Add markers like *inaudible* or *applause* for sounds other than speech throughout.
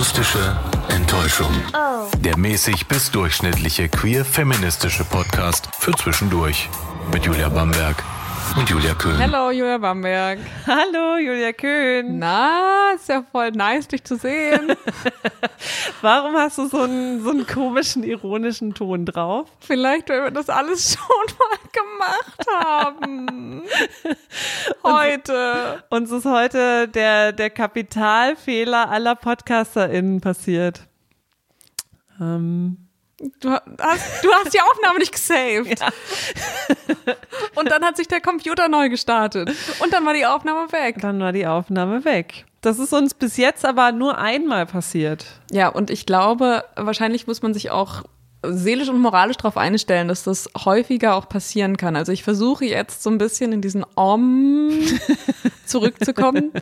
Akustische Enttäuschung. Der mäßig bis durchschnittliche queer-feministische Podcast für zwischendurch. Mit Julia Bamberg und Julia Köhn. Hallo, Julia Bamberg. Hallo, Julia Köhn. Na, ist ja voll nice, dich zu sehen. *laughs* Warum hast du so einen, so einen komischen, ironischen Ton drauf? Vielleicht, weil wir das alles schon *laughs* mal gemacht haben. *laughs* heute. Uns ist heute der, der Kapitalfehler aller PodcasterInnen passiert. Ähm, Du hast, du hast die Aufnahme nicht gesaved. Ja. *laughs* Und dann hat sich der Computer neu gestartet. Und dann war die Aufnahme weg. Dann war die Aufnahme weg. Das ist uns bis jetzt aber nur einmal passiert. Ja, und ich glaube, wahrscheinlich muss man sich auch seelisch und moralisch darauf einstellen, dass das häufiger auch passieren kann. Also ich versuche jetzt so ein bisschen in diesen Om *laughs* zurückzukommen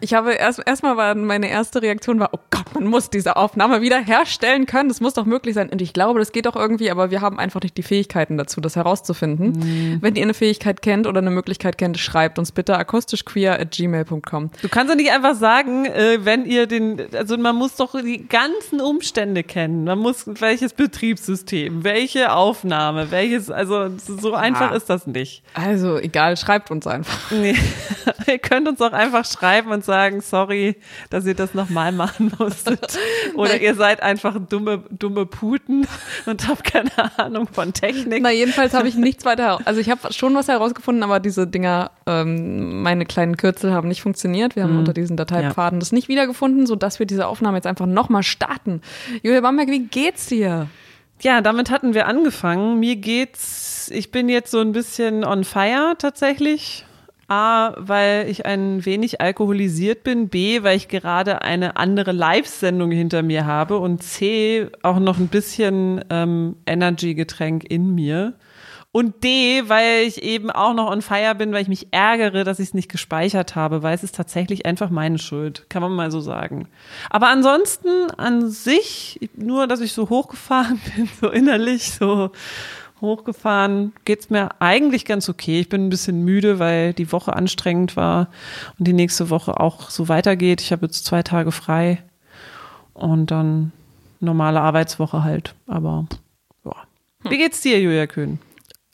ich habe erst erstmal war meine erste Reaktion war, oh Gott, man muss diese Aufnahme wieder herstellen können. Das muss doch möglich sein. Und ich glaube, das geht doch irgendwie, aber wir haben einfach nicht die Fähigkeiten dazu, das herauszufinden. Mhm. Wenn ihr eine Fähigkeit kennt oder eine Möglichkeit kennt, schreibt uns bitte akustischqueer at gmail.com. Du kannst doch nicht einfach sagen, äh, wenn ihr den, also man muss doch die ganzen Umstände kennen. Man muss welches Betriebssystem, welche Aufnahme, welches, also so einfach ja. ist das nicht. Also egal, schreibt uns einfach. Nee. *laughs* ihr könnt uns auch einfach schreiben und sagen, sorry, dass ihr das nochmal machen musstet. *laughs* Oder ihr seid einfach dumme, dumme Puten und habt keine Ahnung von Technik. Na, jedenfalls habe ich nichts weiter, also ich habe schon was herausgefunden, aber diese Dinger, ähm, meine kleinen Kürzel haben nicht funktioniert. Wir haben mhm. unter diesen Dateipfaden ja. das nicht wiedergefunden, sodass wir diese Aufnahme jetzt einfach nochmal starten. Julia Bamberg, wie geht's dir? Ja, damit hatten wir angefangen. Mir geht's, ich bin jetzt so ein bisschen on fire tatsächlich. A, weil ich ein wenig alkoholisiert bin, B, weil ich gerade eine andere Live-Sendung hinter mir habe und C, auch noch ein bisschen ähm, Energy-Getränk in mir. Und D, weil ich eben auch noch on fire bin, weil ich mich ärgere, dass ich es nicht gespeichert habe, weil es ist tatsächlich einfach meine Schuld, kann man mal so sagen. Aber ansonsten an sich, nur dass ich so hochgefahren *laughs* bin, so innerlich, so hochgefahren. Geht's mir eigentlich ganz okay. Ich bin ein bisschen müde, weil die Woche anstrengend war und die nächste Woche auch so weitergeht. Ich habe jetzt zwei Tage frei und dann normale Arbeitswoche halt. Aber ja. Wie geht's dir, Julia Köhn?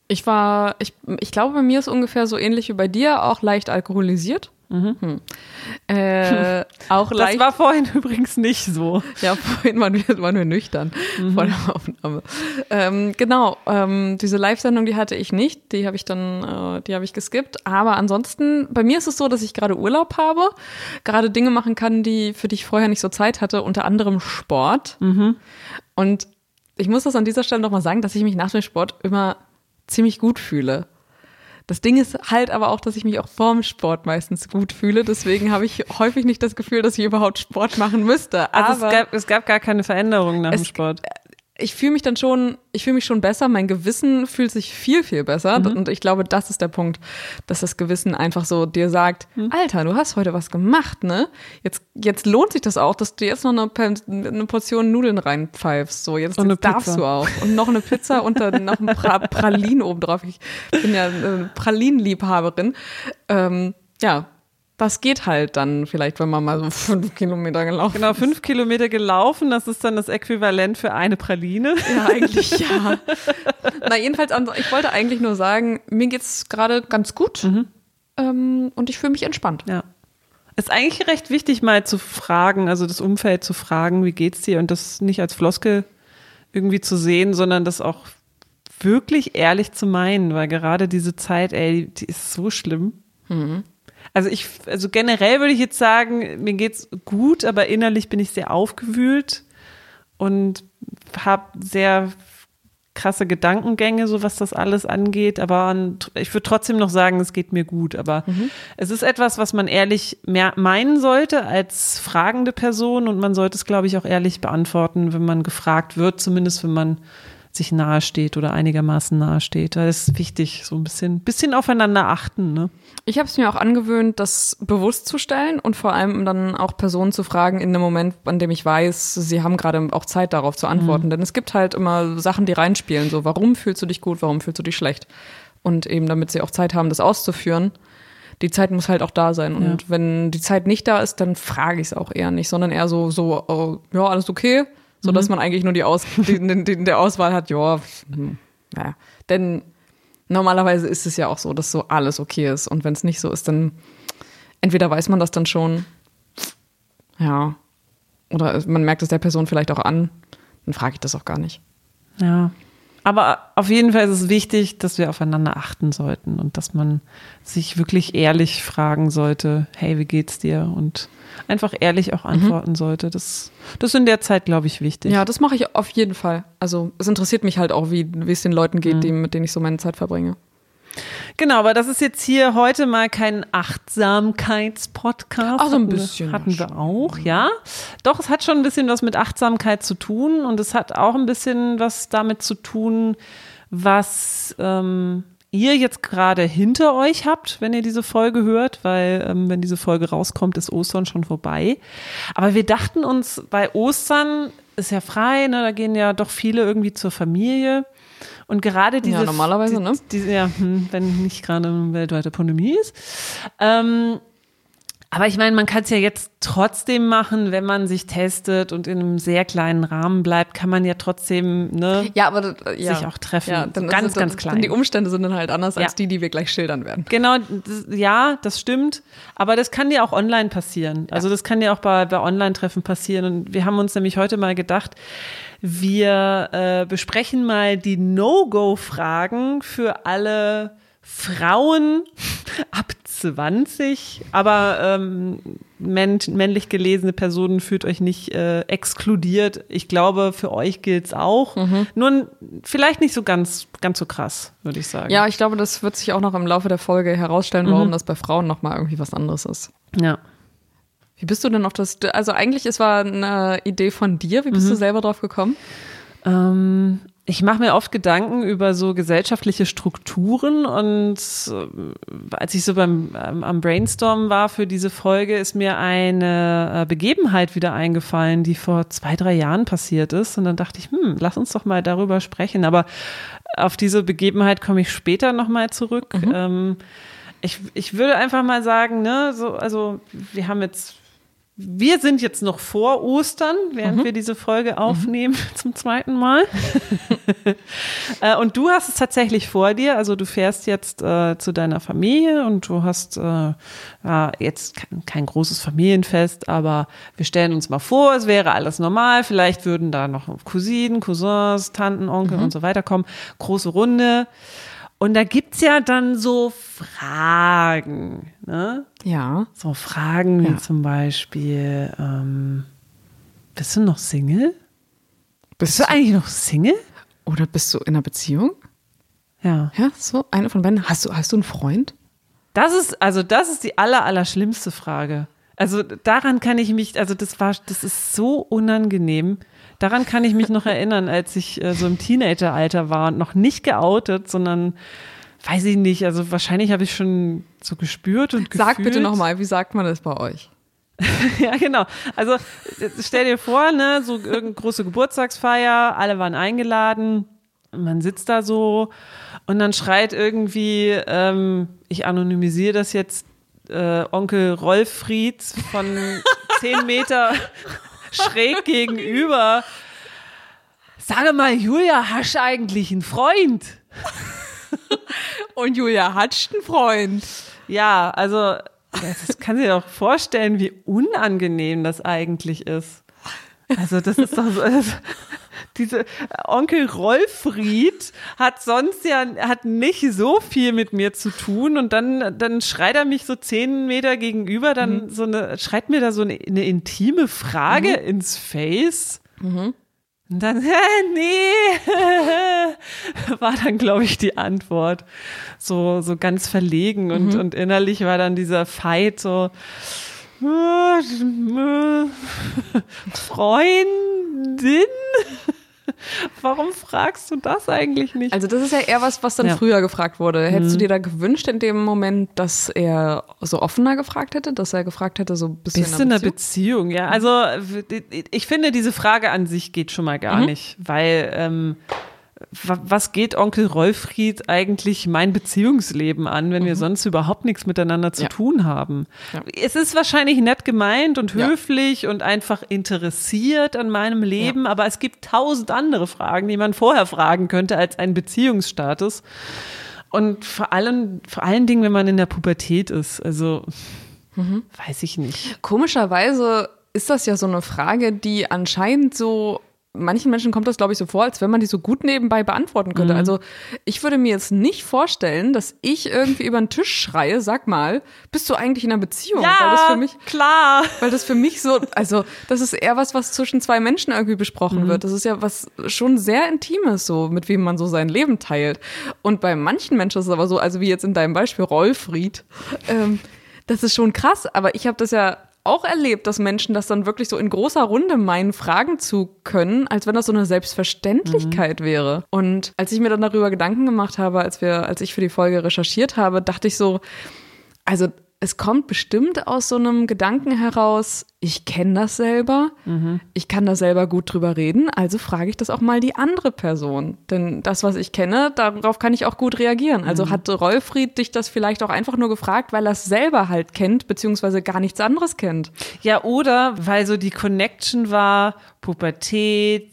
Ich war, ich, ich glaube, bei mir ist ungefähr so ähnlich wie bei dir, auch leicht alkoholisiert. Mhm. Hm. Äh, *laughs* auch das leicht. war vorhin übrigens nicht so. Ja, vorhin waren wir, waren wir nüchtern mhm. vor der Aufnahme. Ähm, genau, ähm, diese Live-Sendung, die hatte ich nicht. Die habe ich dann, äh, die habe ich geskippt. Aber ansonsten, bei mir ist es so, dass ich gerade Urlaub habe, gerade Dinge machen kann, die für die ich vorher nicht so Zeit hatte, unter anderem Sport. Mhm. Und ich muss das an dieser Stelle nochmal sagen, dass ich mich nach dem Sport immer ziemlich gut fühle. Das Ding ist halt aber auch, dass ich mich auch vorm Sport meistens gut fühle. Deswegen habe ich häufig nicht das Gefühl, dass ich überhaupt Sport machen müsste. Also aber es gab, es gab gar keine Veränderung nach dem Sport ich fühle mich dann schon, ich fühle mich schon besser, mein Gewissen fühlt sich viel, viel besser. Mhm. Und ich glaube, das ist der Punkt, dass das Gewissen einfach so dir sagt, mhm. Alter, du hast heute was gemacht, ne? Jetzt, jetzt lohnt sich das auch, dass du jetzt noch eine, eine Portion Nudeln reinpfeifst. So, jetzt, jetzt darfst Pizza. du auch. Und noch eine Pizza und dann noch ein pra Pralin obendrauf. Ich bin ja eine Pralinenliebhaberin. Ähm, ja, das geht halt dann vielleicht, wenn man mal so *laughs* fünf Kilometer gelaufen Genau, fünf Kilometer gelaufen, das ist dann das Äquivalent für eine Praline. *laughs* Ja, eigentlich ja. Na, jedenfalls, ich wollte eigentlich nur sagen, mir geht's gerade ganz gut mhm. ähm, und ich fühle mich entspannt. Ja. Ist eigentlich recht wichtig, mal zu fragen, also das Umfeld zu fragen, wie geht's dir und das nicht als Floskel irgendwie zu sehen, sondern das auch wirklich ehrlich zu meinen, weil gerade diese Zeit, ey, die ist so schlimm. Mhm. Also ich, also generell würde ich jetzt sagen, mir geht's gut, aber innerlich bin ich sehr aufgewühlt und habe sehr krasse Gedankengänge, so was das alles angeht. Aber ich würde trotzdem noch sagen, es geht mir gut. Aber mhm. es ist etwas, was man ehrlich mehr meinen sollte als fragende Person und man sollte es, glaube ich, auch ehrlich beantworten, wenn man gefragt wird, zumindest wenn man sich nahesteht oder einigermaßen nahesteht. Das ist wichtig, so ein bisschen, bisschen aufeinander achten. Ne? Ich habe es mir auch angewöhnt, das bewusst zu stellen und vor allem dann auch Personen zu fragen in einem Moment, an dem ich weiß, sie haben gerade auch Zeit darauf zu antworten. Mhm. Denn es gibt halt immer Sachen, die reinspielen. So, warum fühlst du dich gut, warum fühlst du dich schlecht? Und eben damit sie auch Zeit haben, das auszuführen. die Zeit muss halt auch da sein. Und ja. wenn die Zeit nicht da ist, dann frage ich es auch eher nicht, sondern eher so, so, oh, ja, alles okay, so dass mhm. man eigentlich nur die Aus, die, die, der Auswahl hat, ja, hm, naja. Denn normalerweise ist es ja auch so, dass so alles okay ist. Und wenn es nicht so ist, dann entweder weiß man das dann schon, ja, oder man merkt es der Person vielleicht auch an, dann frage ich das auch gar nicht. Ja. Aber auf jeden Fall ist es wichtig, dass wir aufeinander achten sollten und dass man sich wirklich ehrlich fragen sollte, hey, wie geht's dir? Und einfach ehrlich auch mhm. antworten mhm. sollte. Das, das ist in der Zeit, glaube ich, wichtig. Ja, das mache ich auf jeden Fall. Also es interessiert mich halt auch, wie, wie es den Leuten geht, mhm. die, mit denen ich so meine Zeit verbringe. Genau, aber das ist jetzt hier heute mal kein Achtsamkeitspodcast. Ach, so ein bisschen. Hatten wir auch, ja. Doch, es hat schon ein bisschen was mit Achtsamkeit zu tun und es hat auch ein bisschen was damit zu tun, was ähm, ihr jetzt gerade hinter euch habt, wenn ihr diese Folge hört, weil ähm, wenn diese Folge rauskommt, ist Ostern schon vorbei. Aber wir dachten uns, bei Ostern ist ja frei, ne, da gehen ja doch viele irgendwie zur Familie. Und gerade diese. Ja, normalerweise, ne? Die, die, ja, hm, wenn nicht gerade eine weltweite Pandemie ist. Ähm, aber ich meine, man kann es ja jetzt trotzdem machen, wenn man sich testet und in einem sehr kleinen Rahmen bleibt, kann man ja trotzdem ne, ja, aber, ja. sich auch treffen. Ja, dann ganz, dann, ganz klein. die Umstände sind dann halt anders ja. als die, die wir gleich schildern werden. Genau, das, ja, das stimmt. Aber das kann dir auch online passieren. Also das kann dir auch bei, bei Online-Treffen passieren. Und wir haben uns nämlich heute mal gedacht, wir äh, besprechen mal die No-Go-Fragen für alle Frauen ab 20, aber ähm, männlich gelesene Personen fühlt euch nicht äh, exkludiert. Ich glaube, für euch gilt es auch. Mhm. Nur vielleicht nicht so ganz, ganz so krass, würde ich sagen. Ja, ich glaube, das wird sich auch noch im Laufe der Folge herausstellen, warum mhm. das bei Frauen nochmal irgendwie was anderes ist. Ja. Wie bist du denn auf das? Also eigentlich, es war eine Idee von dir. Wie bist mhm. du selber drauf gekommen? Ähm, ich mache mir oft Gedanken über so gesellschaftliche Strukturen und äh, als ich so beim ähm, am Brainstorm war für diese Folge, ist mir eine äh, Begebenheit wieder eingefallen, die vor zwei, drei Jahren passiert ist. Und dann dachte ich, hm, lass uns doch mal darüber sprechen. Aber auf diese Begebenheit komme ich später nochmal zurück. Mhm. Ähm, ich, ich würde einfach mal sagen, ne, so, also wir haben jetzt wir sind jetzt noch vor Ostern, während mhm. wir diese Folge mhm. aufnehmen mhm. *laughs* zum zweiten Mal. *laughs* Äh, und du hast es tatsächlich vor dir. Also du fährst jetzt äh, zu deiner Familie und du hast äh, ja, jetzt kein, kein, großes Familienfest, aber wir stellen uns mal vor, es wäre alles normal. Vielleicht würden da noch Cousinen, Cousins, Tanten, Onkel mhm. und so weiter kommen. Große Runde. Und da gibt's ja dann so Fragen, ne? Ja. So Fragen wie ja. zum Beispiel, ähm, bist du noch Single? Bist, bist du eigentlich noch Single? Oder bist du in einer Beziehung? Ja. Ja, so eine von beiden. Hast du, hast du einen Freund? Das ist, also das ist die aller, aller schlimmste Frage. Also daran kann ich mich, also das war, das ist so unangenehm. Daran kann ich mich noch *laughs* erinnern, als ich äh, so im Teenageralter war und noch nicht geoutet, sondern weiß ich nicht, also wahrscheinlich habe ich schon so gespürt und gefühlt. Sag bitte nochmal, wie sagt man das bei euch? *laughs* ja, genau. Also stell dir vor, ne, so irgendeine große Geburtstagsfeier, alle waren eingeladen, man sitzt da so und dann schreit irgendwie, ähm, ich anonymisiere das jetzt, äh, Onkel Rolfried von *laughs* zehn Meter schräg gegenüber. Sage mal, Julia, hast du eigentlich einen Freund? *laughs* Und Julia hat einen Freund. Ja, also das kann sich doch vorstellen, wie unangenehm das eigentlich ist. Also das ist doch so, also, diese Onkel Rolfried hat sonst ja hat nicht so viel mit mir zu tun und dann dann schreit er mich so zehn Meter gegenüber, dann mhm. so eine schreit mir da so eine, eine intime Frage mhm. ins Face. Mhm. Und dann, *laughs* äh, nee, *laughs* war dann, glaube ich, die Antwort. So, so ganz verlegen und, mhm. und innerlich war dann dieser Fight so, *laughs* Freundin? *laughs* Warum fragst du das eigentlich nicht? Also das ist ja eher was, was dann ja. früher gefragt wurde. Hättest mhm. du dir da gewünscht in dem Moment, dass er so offener gefragt hätte, dass er gefragt hätte, so bist, bist du in einer Beziehung? Beziehung? Ja, also ich finde, diese Frage an sich geht schon mal gar mhm. nicht, weil ähm, was geht Onkel Rolfried eigentlich mein Beziehungsleben an, wenn mhm. wir sonst überhaupt nichts miteinander zu ja. tun haben? Ja. Es ist wahrscheinlich nett gemeint und höflich ja. und einfach interessiert an meinem Leben, aber es gibt tausend andere Fragen, die man vorher fragen könnte als einen Beziehungsstatus. Und vor allem, vor allen Dingen, wenn man in der Pubertät ist. Also, mhm. weiß ich nicht. Komischerweise ist das ja so eine Frage, die anscheinend so manchen Menschen kommt das, glaube ich, so vor, als wenn man die so gut nebenbei beantworten könnte. Mhm. Also ich würde mir jetzt nicht vorstellen, dass ich irgendwie über den Tisch schreie, sag mal, bist du eigentlich in einer Beziehung? Ja, weil das für mich, klar. Weil das für mich so, also das ist eher was, was zwischen zwei Menschen irgendwie besprochen mhm. wird. Das ist ja was schon sehr Intimes, so mit wem man so sein Leben teilt. Und bei manchen Menschen ist es aber so, also wie jetzt in deinem Beispiel Rolfried, ähm, das ist schon krass, aber ich habe das ja auch erlebt, dass Menschen das dann wirklich so in großer Runde meinen, fragen zu können, als wenn das so eine Selbstverständlichkeit mhm. wäre. Und als ich mir dann darüber Gedanken gemacht habe, als wir, als ich für die Folge recherchiert habe, dachte ich so, also es kommt bestimmt aus so einem Gedanken heraus, ich kenne das selber, mhm. ich kann da selber gut drüber reden, also frage ich das auch mal die andere Person. Denn das, was ich kenne, darauf kann ich auch gut reagieren. Also mhm. hat Rolfried dich das vielleicht auch einfach nur gefragt, weil er es selber halt kennt, beziehungsweise gar nichts anderes kennt. Ja, oder weil so die Connection war, Pubertät,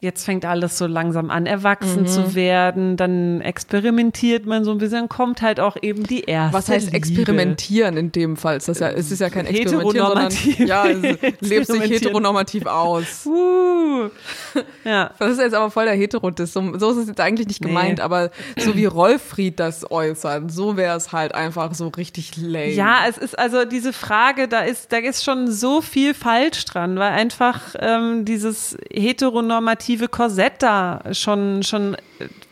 jetzt fängt alles so langsam an, erwachsen mhm. zu werden, dann experimentiert man so ein bisschen, kommt halt auch eben die erste Was heißt Liebe. experimentieren in dem Fall? Das ja, es ist ja kein Experimentieren, sondern ja, es *laughs* lebt sich heteronormativ aus. *laughs* Uh. Ja. Das ist jetzt aber voll der Heterodiss. So, so ist es jetzt eigentlich nicht gemeint, nee. aber so wie Rolfried das äußert, so wäre es halt einfach so richtig lame. Ja, es ist also diese Frage, da ist, da ist schon so viel falsch dran, weil einfach ähm, dieses heteronormative attraktive Korsett da schon, schon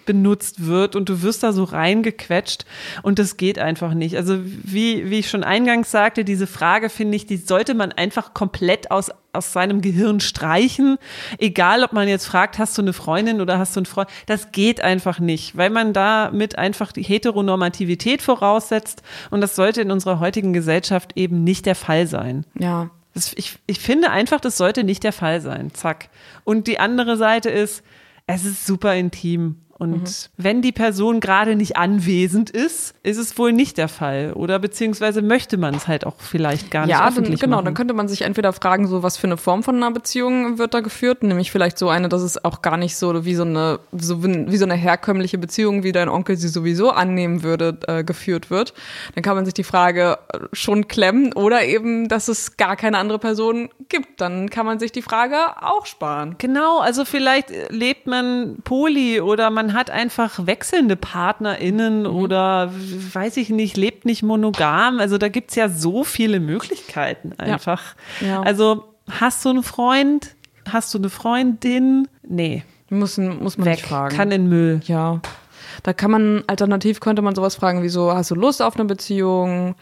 benutzt wird und du wirst da so reingequetscht und das geht einfach nicht. Also wie, wie ich schon eingangs sagte, diese Frage finde ich, die sollte man einfach komplett aus, aus seinem Gehirn streichen. Egal, ob man jetzt fragt, hast du eine Freundin oder hast du einen Freund? Das geht einfach nicht, weil man damit einfach die Heteronormativität voraussetzt und das sollte in unserer heutigen Gesellschaft eben nicht der Fall sein. Ja, das, ich, ich finde einfach, das sollte nicht der Fall sein. Zack. Und die andere Seite ist, es ist super intim. Und mhm. wenn die Person gerade nicht anwesend ist, ist es wohl nicht der Fall. Oder beziehungsweise möchte man es halt auch vielleicht gar nicht ja, öffentlich dann, genau, machen. dann könnte man sich entweder fragen, so was für eine Form von einer Beziehung wird da geführt, nämlich vielleicht so eine, dass es auch gar nicht so wie so eine, so wie so eine herkömmliche Beziehung, wie dein Onkel sie sowieso annehmen würde, äh, geführt wird. Dann kann man sich die Frage äh, schon klemmen oder eben, dass es gar keine andere Person gibt. Dann kann man sich die Frage auch sparen. Genau, also vielleicht lebt man poly oder man man hat einfach wechselnde PartnerInnen mhm. oder weiß ich nicht, lebt nicht monogam. Also da gibt es ja so viele Möglichkeiten einfach. Ja. Ja. Also hast du einen Freund? Hast du eine Freundin? Nee. Muss, muss man Weg. nicht fragen. Kann in Müll. Ja. Da kann man, alternativ könnte man sowas fragen, wieso hast du Lust auf eine Beziehung?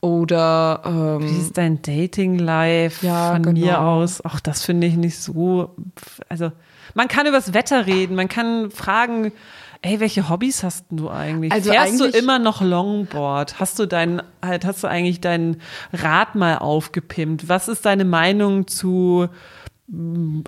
Oder ähm, wie ist dein Dating-Life ja, von genau. mir aus? Auch das finde ich nicht so. Also man kann übers Wetter reden, man kann fragen, ey, welche Hobbys hast du eigentlich? Also Fährst eigentlich, du immer noch Longboard? Hast du deinen, halt, hast du eigentlich dein Rad mal aufgepimpt? Was ist deine Meinung zu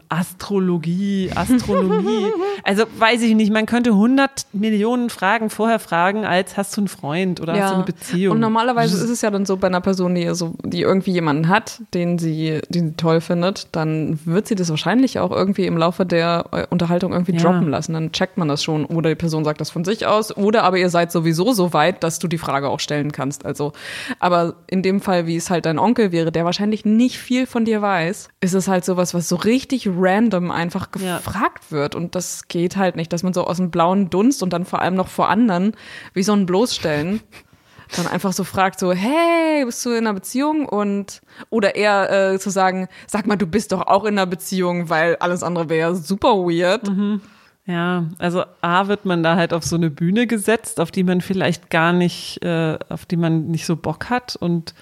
Astrologie, Astronomie. *laughs* also weiß ich nicht, man könnte 100 Millionen Fragen vorher fragen, als hast du einen Freund oder ja. hast du eine Beziehung. Und normalerweise ist es ja dann so bei einer Person, die, so, die irgendwie jemanden hat, den sie, den sie toll findet, dann wird sie das wahrscheinlich auch irgendwie im Laufe der äh, Unterhaltung irgendwie ja. droppen lassen. Dann checkt man das schon. Oder die Person sagt das von sich aus. Oder aber ihr seid sowieso so weit, dass du die Frage auch stellen kannst. Also, aber in dem Fall, wie es halt dein Onkel wäre, der wahrscheinlich nicht viel von dir weiß, ist es halt sowas, was so richtig random einfach gefragt ja. wird. Und das geht halt nicht, dass man so aus dem blauen Dunst und dann vor allem noch vor anderen, wie so ein Bloßstellen, *laughs* dann einfach so fragt, so, hey, bist du in einer Beziehung? Und, oder eher äh, zu sagen, sag mal, du bist doch auch in einer Beziehung, weil alles andere wäre super weird. Mhm. Ja, also A wird man da halt auf so eine Bühne gesetzt, auf die man vielleicht gar nicht, äh, auf die man nicht so Bock hat und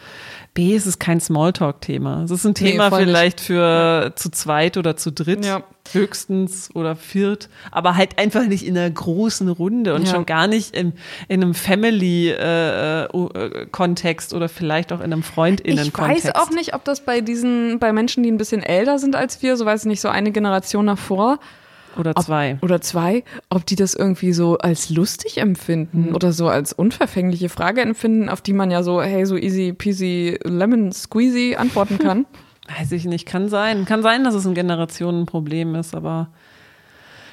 B ist es kein Smalltalk-Thema. Es ist ein Thema nee, vielleicht nicht. für ja. zu zweit oder zu dritt, ja. höchstens oder viert, aber halt einfach nicht in einer großen Runde und ja. schon gar nicht in, in einem Family-Kontext äh, äh, oder vielleicht auch in einem FreundInnen-Kontext. Ich weiß auch nicht, ob das bei diesen, bei Menschen, die ein bisschen älter sind als wir, so weiß ich nicht, so eine Generation davor, Oder zwei. Ob, oder zwei, ob die das irgendwie so als lustig empfinden mhm. oder so als unverfängliche Frage empfinden, auf die man ja so, hey, so easy peasy lemon squeezy antworten *laughs* kann. Weiß ich nicht, kann sein. Kann sein, dass es ein Generationenproblem ist, aber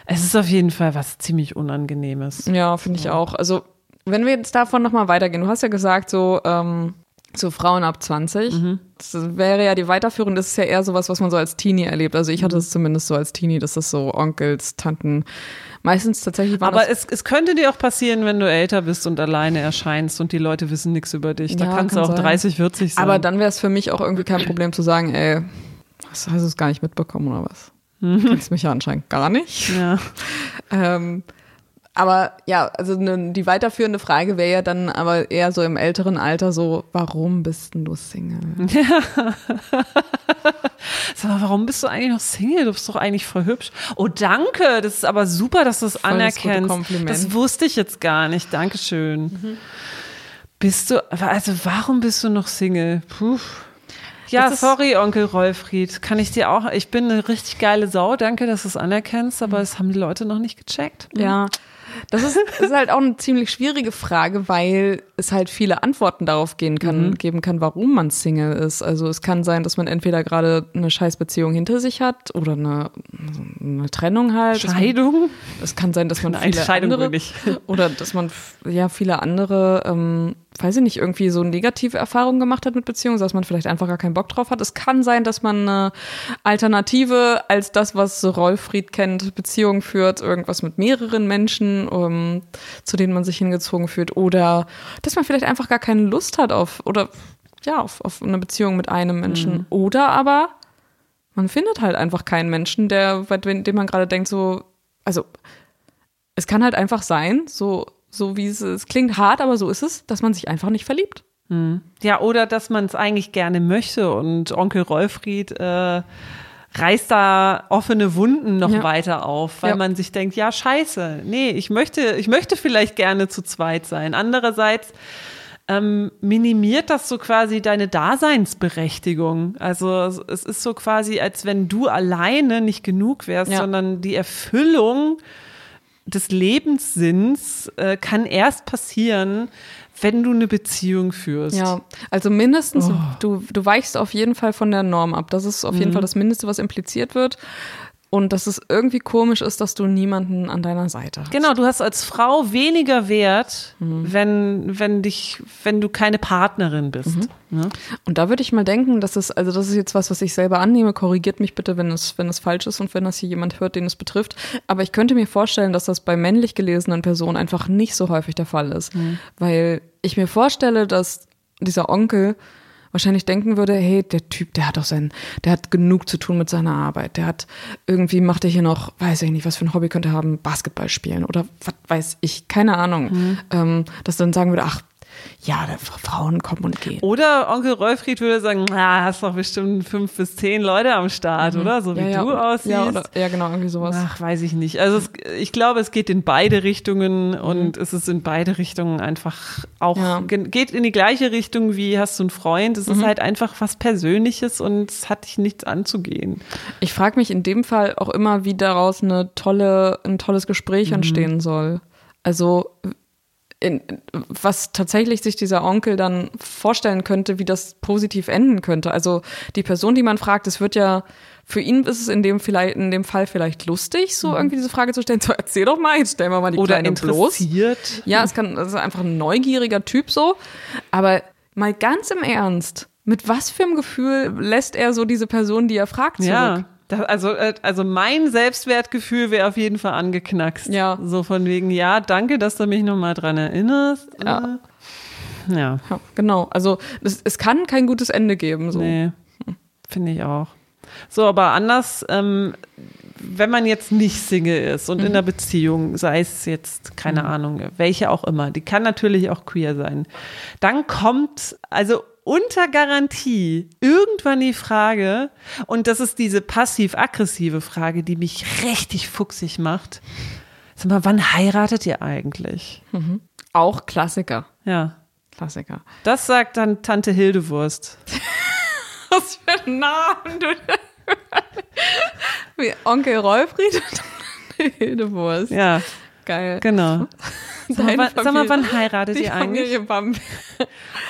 es ist auf jeden Fall was ziemlich Unangenehmes. Ja, finde ich auch. Also, wenn wir jetzt davon nochmal weitergehen, du hast ja gesagt, so, ähm, so Frauen ab 20. Mhm. Das wäre ja die Weiterführung, das ist ja eher sowas, was man so als Teenie erlebt. Also ich hatte mhm. es zumindest so als Teenie, dass das so Onkels, Tanten, meistens tatsächlich waren Aber es, es könnte dir auch passieren, wenn du älter bist und alleine erscheinst und die Leute wissen nichts über dich. Da ja, kannst kann du auch sein. 30, 40 sein. Aber dann wäre es für mich auch irgendwie kein Problem zu sagen, ey, hast, hast du es gar nicht mitbekommen oder was? Mhm. Kennst mich ja anscheinend gar nicht. Ja. *laughs* ähm, aber ja, also ne, die weiterführende Frage wäre ja dann aber eher so im älteren Alter so, warum bist denn du Single? *laughs* Ja. Sag mal, warum bist du eigentlich noch Single? Du bist doch eigentlich voll hübsch. Oh, danke. Das ist aber super, dass du es anerkennst. Kompliment. Das wusste ich jetzt gar nicht. Dankeschön. Mhm. Bist du, also warum bist du noch Single? Puh. Ja, sorry, Onkel Rolfried. Kann ich dir auch, ich bin eine richtig geile Sau. Danke, dass du es anerkennst, aber das haben die Leute noch nicht gecheckt. Ja. Das ist, *laughs* ist halt auch eine ziemlich schwierige Frage, weil es halt viele Antworten darauf gehen kann, mhm. geben kann, warum man Single ist. Also es kann sein, dass man entweder gerade eine Scheißbeziehung hinter sich hat oder eine, eine Trennung halt. Scheidung? Es kann sein, dass man Nein, viele Scheidung andere *laughs* oder dass man ja viele andere ähm, weiß ich nicht, irgendwie so negative Erfahrungen gemacht hat mit Beziehungen, dass man vielleicht einfach gar keinen Bock drauf hat. Es kann sein, dass man eine Alternative als das, was Rolfried kennt, Beziehungen führt, irgendwas mit mehreren Menschen, um, ähm, zu denen man sich hingezogen fühlt. Oder dass man vielleicht einfach gar keine Lust hat auf, oder ja, auf, auf eine Beziehung mit einem Menschen. Mhm. Oder aber man findet halt einfach keinen Menschen, der, bei dem man gerade denkt, so, also es kann halt einfach sein, so so wie es, es klingt hart, aber so ist es, dass man sich einfach nicht verliebt. Hm. Ja, oder dass man es eigentlich gerne möchte und Onkel Rolfried äh, reißt da offene Wunden noch ja. weiter auf, weil ja. man sich denkt, ja, scheiße, nee, ich möchte, ich möchte vielleicht gerne zu zweit sein. Andererseits ähm, minimiert das so quasi deine Daseinsberechtigung. Also es ist so quasi, als wenn du alleine nicht genug wärst, ja. sondern die Erfüllung des Lebenssinns äh, kann erst passieren, wenn du eine Beziehung führst. Ja, also mindestens, oh. du, du weichst auf jeden Fall von der Norm ab. Das ist auf jeden mhm. Fall das Mindeste, was impliziert wird und dass es irgendwie komisch ist, dass du niemanden an deiner Seite hast. Genau, du hast als Frau weniger Wert, mhm. wenn, wenn dich, wenn du keine Partnerin bist. Mhm. Ja? Ne? Und da würde ich mal denken, dass es, also das ist jetzt was, was ich selber annehme. Korrigiert mich bitte, wenn es, wenn es falsch ist und wenn das hier jemand hört, den es betrifft. Aber ich könnte mir vorstellen, dass das bei männlich gelesenen Personen einfach nicht so häufig der Fall ist. Mhm. Weil ich mir vorstelle, dass dieser Onkel wahrscheinlich denken würde, hey, der Typ, der hat doch sein, der hat genug zu tun mit seiner Arbeit. Der hat irgendwie macht er hier noch, weiß ich nicht, was für ein Hobby könnte er haben, Basketball spielen oder was weiß ich, keine Ahnung. Mhm. Ähm, dass dann sagen würde, ach, ja, Frauen kommen und gehen. Oder Onkel Rolfried würde sagen, ah, hast doch bestimmt fünf bis zehn Leute am Start, mhm. oder? So wie ja, du aussiehst. Ja, oder, ja, genau, irgendwie sowas. Ach, weiß ich nicht. Also es, ich glaube, es geht in beide Richtungen mhm. und es ist in beide Richtungen einfach auch, ja. geht in die gleiche Richtung wie hast du einen Freund. Es mhm. ist halt einfach was Persönliches und es hat dich nichts anzugehen. Ich frage mich in dem Fall auch immer, wie daraus eine tolle, ein tolles Gespräch mhm. entstehen soll. Also in, was tatsächlich sich dieser Onkel dann vorstellen könnte, wie das positiv enden könnte. Also die Person, die man fragt, es wird ja für ihn ist es in dem vielleicht in dem Fall vielleicht lustig, so mhm. irgendwie diese Frage zu stellen. *laughs* So erzähl doch mal, jetzt stellen wir mal die Oder Kleine interessiert. bloß. Ja, es kann das ist einfach ein neugieriger Typ so, aber mal ganz im Ernst, mit was für einem Gefühl lässt er so diese Person, die er fragt, zurück? Ja. Das, also, äh, also mein Selbstwertgefühl wäre auf jeden Fall angeknackst. Ja. So von wegen, ja, danke, dass du mich nochmal dran erinnerst. Ja. ja. ja. genau. Also es, es kann kein gutes Ende geben. So. Nee, finde ich auch. So, aber anders, ähm, wenn man jetzt nicht Single ist und mhm. in einer Beziehung, sei es jetzt, keine mhm. Ahnung, welche auch immer, die kann natürlich auch queer sein, dann kommt, also unter Garantie irgendwann die Frage, und das ist diese passiv-aggressive Frage, die mich richtig fuchsig macht. Sag mal, wann heiratet ihr eigentlich? Mhm. Auch Klassiker. Ja. Klassiker. Das sagt dann Tante Hildewurst. *laughs* Was für ein Namen du. Wie Onkel Rolfried? Hildewurst. Ja. Geil. Genau. *laughs* Sag mal, sag mal, wann heiratet ihr eigentlich?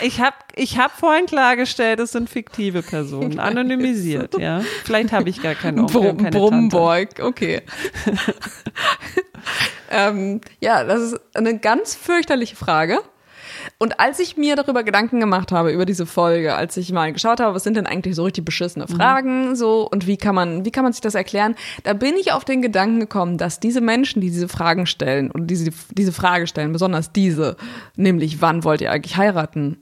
Ich habe ich hab vorhin klargestellt, es sind fiktive Personen, anonymisiert, ja. Vielleicht habe ich gar keinen Onkel, Brum, Brumborg, okay. *laughs* ähm, ja, das ist eine ganz fürchterliche Frage. Und als ich mir darüber Gedanken gemacht habe, über diese Folge, als ich mal geschaut habe, was sind denn eigentlich so richtig beschissene mhm. Fragen, mhm. so, und wie kann man, wie kann man sich das erklären, da bin ich auf den Gedanken gekommen, dass diese Menschen, die diese Fragen stellen, und diese, diese Frage stellen, besonders diese, nämlich, wann wollt ihr eigentlich heiraten?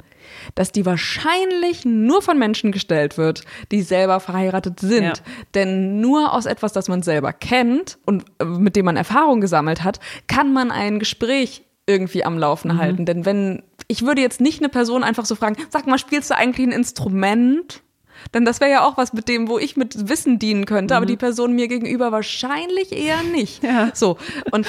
dass die wahrscheinlich nur von Menschen gestellt wird, die selber verheiratet sind. Ja. Denn nur aus etwas, das man selber kennt und äh, mit dem man Erfahrung gesammelt hat, kann man ein Gespräch irgendwie am Laufen mhm. halten. Denn wenn, ich würde jetzt nicht eine Person einfach so fragen, sag mal, spielst du eigentlich ein Instrument? Denn das wäre ja auch was mit dem, wo ich mit Wissen dienen könnte, mhm. aber die Person mir gegenüber wahrscheinlich eher nicht. Ja. So. Und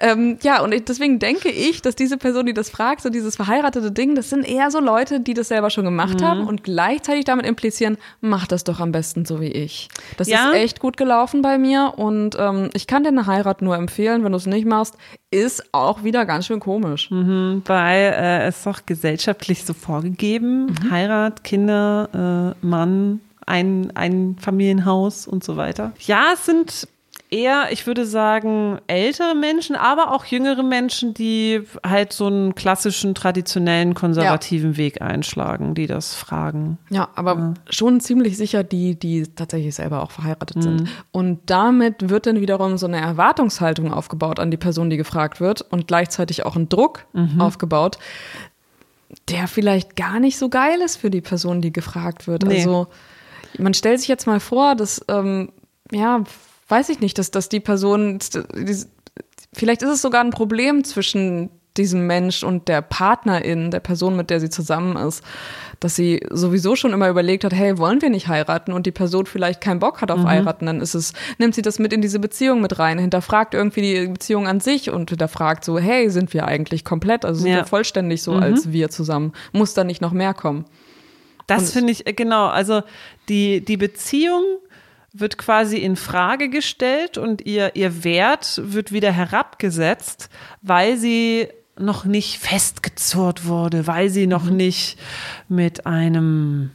ähm, ja, und deswegen denke ich, dass diese Person, die das fragt, so dieses verheiratete Ding, das sind eher so Leute, die das selber schon gemacht mhm. haben und gleichzeitig damit implizieren, mach das doch am besten so wie ich. Das ja. ist echt gut gelaufen bei mir und ähm, ich kann dir eine Heirat nur empfehlen, wenn du es nicht machst, ist auch wieder ganz schön komisch. Mhm, weil äh, es doch gesellschaftlich so vorgegeben, mhm. Heirat, Kinder, äh, Mann, ein, ein Familienhaus und so weiter. Ja, es sind eher, ich würde sagen, ältere Menschen, aber auch jüngere Menschen, die halt so einen klassischen, traditionellen, konservativen ja. Weg einschlagen, die das fragen. Ja, aber ja. schon ziemlich sicher die, die tatsächlich selber auch verheiratet mhm. sind. Und damit wird dann wiederum so eine Erwartungshaltung aufgebaut an die Person, die gefragt wird und gleichzeitig auch ein Druck mhm. aufgebaut, der vielleicht gar nicht so geil ist für die Person, die gefragt wird. Nee. Also man stellt sich jetzt mal vor, dass, ähm, ja, weiß ich nicht, dass, dass die Person, vielleicht ist es sogar ein Problem zwischen diesem Mensch und der Partnerin, der Person, mit der sie zusammen ist, dass sie sowieso schon immer überlegt hat, hey, wollen wir nicht heiraten und die Person vielleicht keinen Bock hat auf mhm. heiraten, dann ist es, nimmt sie das mit in diese Beziehung mit rein, hinterfragt irgendwie die Beziehung an sich und hinterfragt so, hey, sind wir eigentlich komplett, also sind ja. wir vollständig so mhm. als wir zusammen, muss da nicht noch mehr kommen? Das finde ich, äh, genau, also die, die Beziehung wird quasi in Frage gestellt und ihr, ihr Wert wird wieder herabgesetzt, weil sie noch nicht festgezurrt wurde, weil sie noch mhm. nicht mit einem,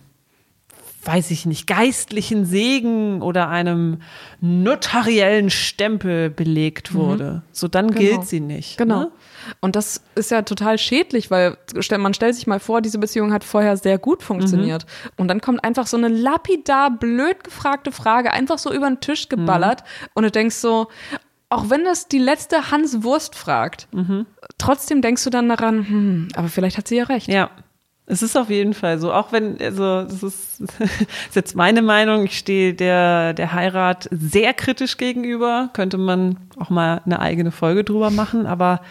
weiß ich nicht, geistlichen Segen oder einem notariellen Stempel belegt mhm. wurde. Mhm. So dann genau. gilt sie nicht. Genau. Ne? Und das ist ja total schädlich, weil man stellt sich mal vor, diese Beziehung hat vorher sehr gut funktioniert. Mhm. Und dann kommt einfach so eine lapidar, blöd gefragte Frage einfach so über den Tisch geballert. Mhm. Und du denkst so, auch wenn das die letzte Hans Wurst fragt, mhm. trotzdem denkst du dann daran, hm, aber vielleicht hat sie ja recht. Ja. Es ist auf jeden Fall so, auch wenn, also das ist, das *laughs* ist jetzt meine Meinung, ich stehe der, der Heirat sehr kritisch gegenüber, könnte man auch mal eine eigene Folge drüber machen, aber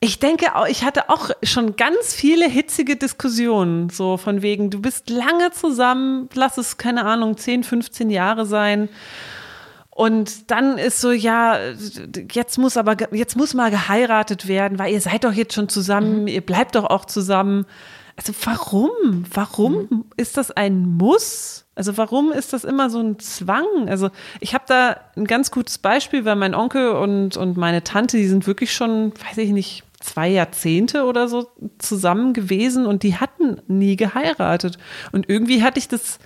ich denke ich hatte auch schon ganz viele hitzige Diskussionen, so von wegen, du bist lange zusammen, lass es, keine Ahnung, 10, 15 Jahre sein. Und dann ist so, ja, jetzt muss aber, jetzt muss mal geheiratet werden, weil ihr seid doch jetzt schon zusammen, mhm. ihr bleibt doch auch zusammen. Also warum? Warum mhm. ist das ein Muss? Also warum ist das immer so ein Zwang? Also ich habe da ein ganz gutes Beispiel, weil mein Onkel und, und meine Tante, die sind wirklich schon, weiß ich nicht, zwei Jahrzehnte oder so zusammen gewesen und die hatten nie geheiratet. Und irgendwie hatte ich das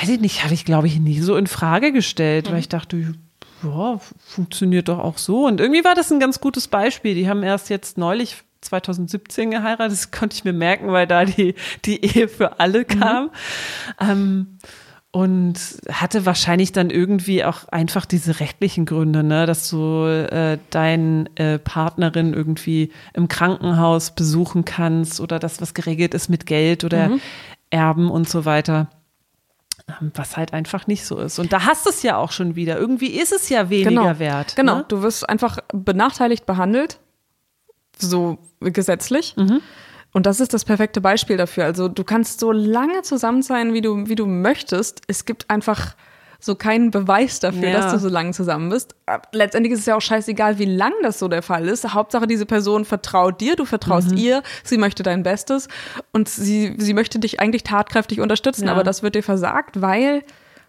weiß ich nicht, habe ich, glaube ich, nie so in Frage gestellt, mhm. weil ich dachte, ja, funktioniert doch auch so. Und irgendwie war das ein ganz gutes Beispiel. Die haben erst jetzt neulich 2017 geheiratet, das konnte ich mir merken, weil da die, die Ehe für alle mhm. kam. Mhm. Ähm, und hatte wahrscheinlich dann irgendwie auch einfach diese rechtlichen Gründe, ne, dass du äh, deinen äh, Partnerin irgendwie im Krankenhaus besuchen kannst oder das, was geregelt ist mit Geld oder mhm. Erben und so weiter. Ähm, was halt einfach nicht so ist. Und da hast du es ja auch schon wieder. Irgendwie ist es ja weniger genau. wert. Genau, ne? du wirst einfach benachteiligt behandelt, so gesetzlich. Mhm. Und das ist das perfekte Beispiel dafür. Also du kannst so lange zusammen sein, wie du, wie du möchtest. Es gibt einfach so keinen Beweis dafür, ja. dass du so lange zusammen bist. Letztendlich ist es ja auch scheißegal, wie lang das so der Fall ist. Hauptsache, diese Person vertraut dir, du vertraust mhm. ihr, sie möchte dein Bestes und sie, sie möchte dich eigentlich tatkräftig unterstützen, ja. aber das wird dir versagt, weil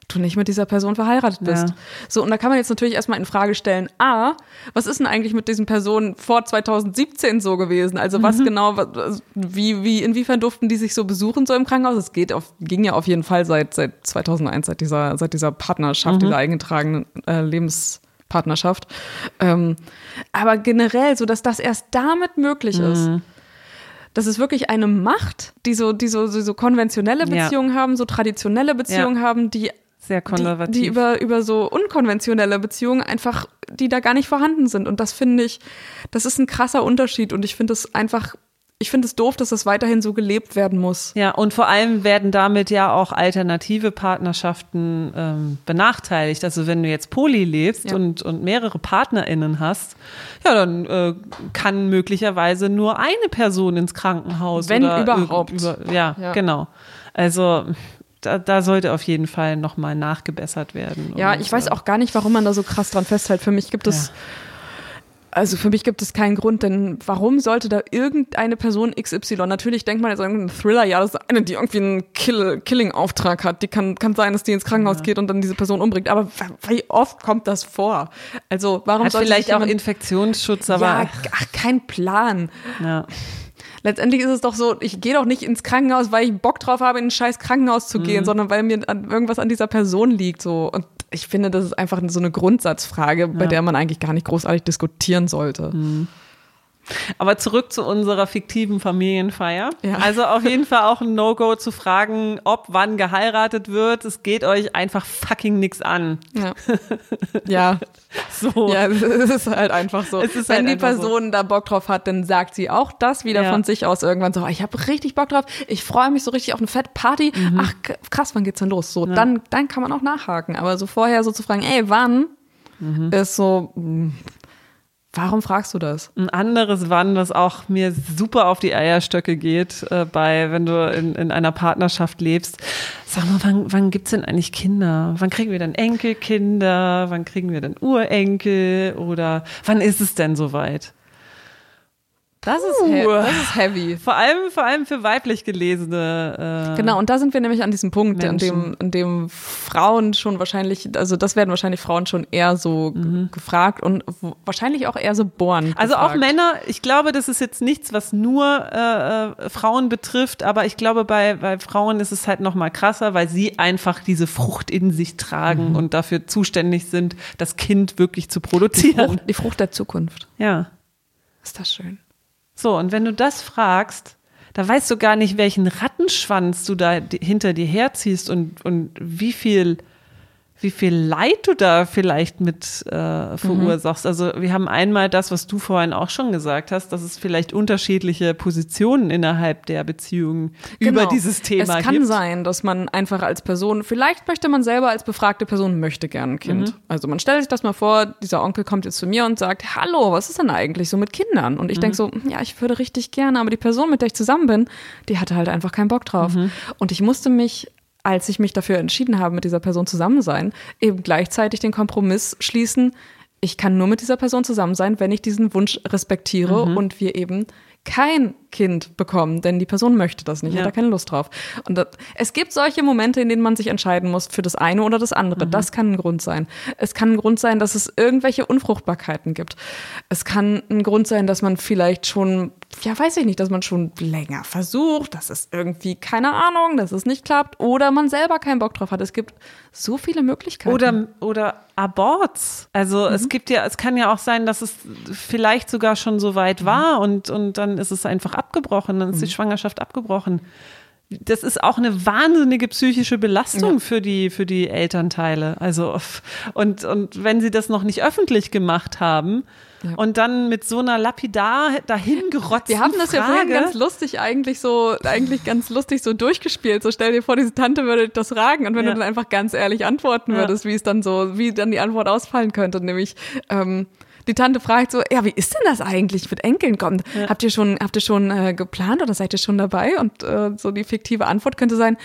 du nicht mit dieser Person verheiratet bist. Ja. So, und da kann man jetzt natürlich erstmal in Frage stellen, A, was ist denn eigentlich mit diesen Personen vor 2017 so gewesen? Also was Mhm. genau, was- wie, wie, inwiefern durften die sich so besuchen so im Krankenhaus? Es geht auf, ging ja auf jeden Fall seit, seit 2001, seit dieser, seit dieser Partnerschaft, Mhm. dieser eingetragenen äh, Lebenspartnerschaft. Ähm, aber generell, so dass das erst damit möglich ist Mhm. dass es wirklich eine Macht, die so, die so, so, so konventionelle Ja. Beziehungen haben, so traditionelle Beziehungen haben, die, Sehr die, konservativ. die über, über so unkonventionelle Beziehungen einfach, die da gar nicht vorhanden sind. Und das finde ich, das ist ein krasser Unterschied. Und ich finde es einfach, ich finde es doof, dass das weiterhin so gelebt werden muss. Ja, und vor allem werden damit ja auch alternative Partnerschaften ähm, benachteiligt. Also wenn du jetzt poly lebst Ja. und, und mehrere PartnerInnen hast, ja, dann äh, kann möglicherweise nur eine Person ins Krankenhaus. Wenn oder überhaupt. Über, ja, Ja. genau. Also da, da sollte auf jeden Fall nochmal nachgebessert werden. Ja, ich weiß auch gar nicht, warum man da so krass dran festhält. Für mich gibt es, Ja. also für mich gibt es keinen Grund, denn warum sollte da irgendeine Person XY, natürlich denkt man jetzt an irgendeinen Thriller, ja, das ist eine, die irgendwie einen Kill, Killing-Auftrag hat, die kann, kann sein, dass die ins Krankenhaus geht und dann diese Person umbringt, aber wie oft kommt das vor? Also warum Hat sollte vielleicht auch Infektionsschutz, aber ja, ach, kein Plan. ja. Letztendlich ist es doch so, ich gehe doch nicht ins Krankenhaus, weil ich Bock drauf habe, in ein scheiß Krankenhaus zu Mhm. gehen, sondern weil mir an, irgendwas an dieser Person liegt. So. Und ich finde, das ist einfach so eine Grundsatzfrage, bei Ja. der man eigentlich gar nicht großartig diskutieren sollte. Aber zurück zu unserer fiktiven Familienfeier. Ja. Also auf jeden Fall auch ein No-Go zu fragen, ob wann geheiratet wird. Es geht euch einfach fucking nix an. Ja. *laughs* ja. So. Ja, es ist halt einfach so. Wenn halt die einfach so. Person da Bock drauf hat, dann sagt sie auch das wieder Ja. von sich aus irgendwann so, "Oh, ich habe richtig Bock drauf, ich freue mich so richtig auf eine fette Party. Mhm. Ach krass, wann geht's denn los? So, dann, dann kann man auch nachhaken. Aber so vorher so zu fragen, ey, wann, Mhm. ist so, mh, warum fragst du das? Ein anderes Wann, was auch mir super auf die Eierstöcke geht, äh, bei, wenn du in, in einer Partnerschaft lebst. Sag mal, wann, wann gibt's denn eigentlich Kinder? Wann kriegen wir denn Enkelkinder? Wann kriegen wir denn Urenkel? Oder wann ist es denn soweit? Das ist, he das ist heavy. Vor allem, vor allem für weiblich gelesene. Äh, Genau, und da sind wir nämlich an diesem Punkt, an dem, an dem Frauen schon wahrscheinlich, also das werden wahrscheinlich Frauen schon eher so g- gefragt und wahrscheinlich auch eher so bohren. Mhm. Also auch gefragt. Männer, ich glaube, das ist jetzt nichts, was nur äh, äh, Frauen betrifft, aber ich glaube, bei, bei Frauen ist es halt noch mal krasser, weil sie einfach diese Frucht in sich tragen Mhm. und dafür zuständig sind, das Kind wirklich zu die produzieren. Frucht, die Frucht der Zukunft. Ja. Ist das schön. So, und wenn du das fragst, da weißt du gar nicht, welchen Rattenschwanz du da hinter dir herziehst und, und wie viel wie viel Leid du da vielleicht mit äh, verursachst. Also wir haben einmal das, was du vorhin auch schon gesagt hast, dass es vielleicht unterschiedliche Positionen innerhalb der Beziehung über Genau. dieses Thema Es kann gibt. sein, dass man einfach als Person, vielleicht möchte man selber als befragte Person, möchte gern ein Kind. Mhm. Also man stellt sich das mal vor, dieser Onkel kommt jetzt zu mir und sagt, hallo, was ist denn eigentlich so mit Kindern? Und ich Mhm. denk so, ja, ich würde richtig gerne, aber die Person, mit der ich zusammen bin, die hatte halt einfach keinen Bock drauf. Mhm. Und ich musste mich als ich mich dafür entschieden habe, mit dieser Person zusammen sein, eben gleichzeitig den Kompromiss schließen, ich kann nur mit dieser Person zusammen sein, wenn ich diesen Wunsch respektiere Mhm. und wir eben kein Kind bekommen, denn die Person möchte das nicht, Ja. hat da keine Lust drauf. Und das, es gibt solche Momente, in denen man sich entscheiden muss für das eine oder das Mhm. andere. Das kann ein Grund sein. Es kann ein Grund sein, dass es irgendwelche Unfruchtbarkeiten gibt. Es kann ein Grund sein, dass man vielleicht schon, ja, weiß ich nicht, dass man schon länger versucht, dass es irgendwie, keine Ahnung, dass es nicht klappt oder man selber keinen Bock drauf hat. Es gibt so viele Möglichkeiten. Oder, oder Aborts. Also es gibt ja, es kann ja auch sein, dass es vielleicht sogar schon so weit war und, und dann ist es einfach abgebrochen, dann ist die Schwangerschaft abgebrochen. Das ist auch eine wahnsinnige psychische Belastung Ja. für die, für die Elternteile. Also, und, und wenn sie das noch nicht öffentlich gemacht haben Ja. und dann mit so einer lapidar dahingerotzten Wir haben das ja vorhin Frage, ganz lustig eigentlich so, eigentlich ganz lustig so durchgespielt. So stell dir vor, diese Tante würde das fragen und wenn Ja. du dann einfach ganz ehrlich antworten Ja. würdest, wie es dann so, wie dann die Antwort ausfallen könnte, nämlich ähm, die Tante fragt so, ja, wie ist denn das eigentlich mit Enkeln? Kommt, habt ihr schon, habt ihr schon äh, geplant oder seid ihr schon dabei? Und äh, so die fiktive Antwort könnte sein,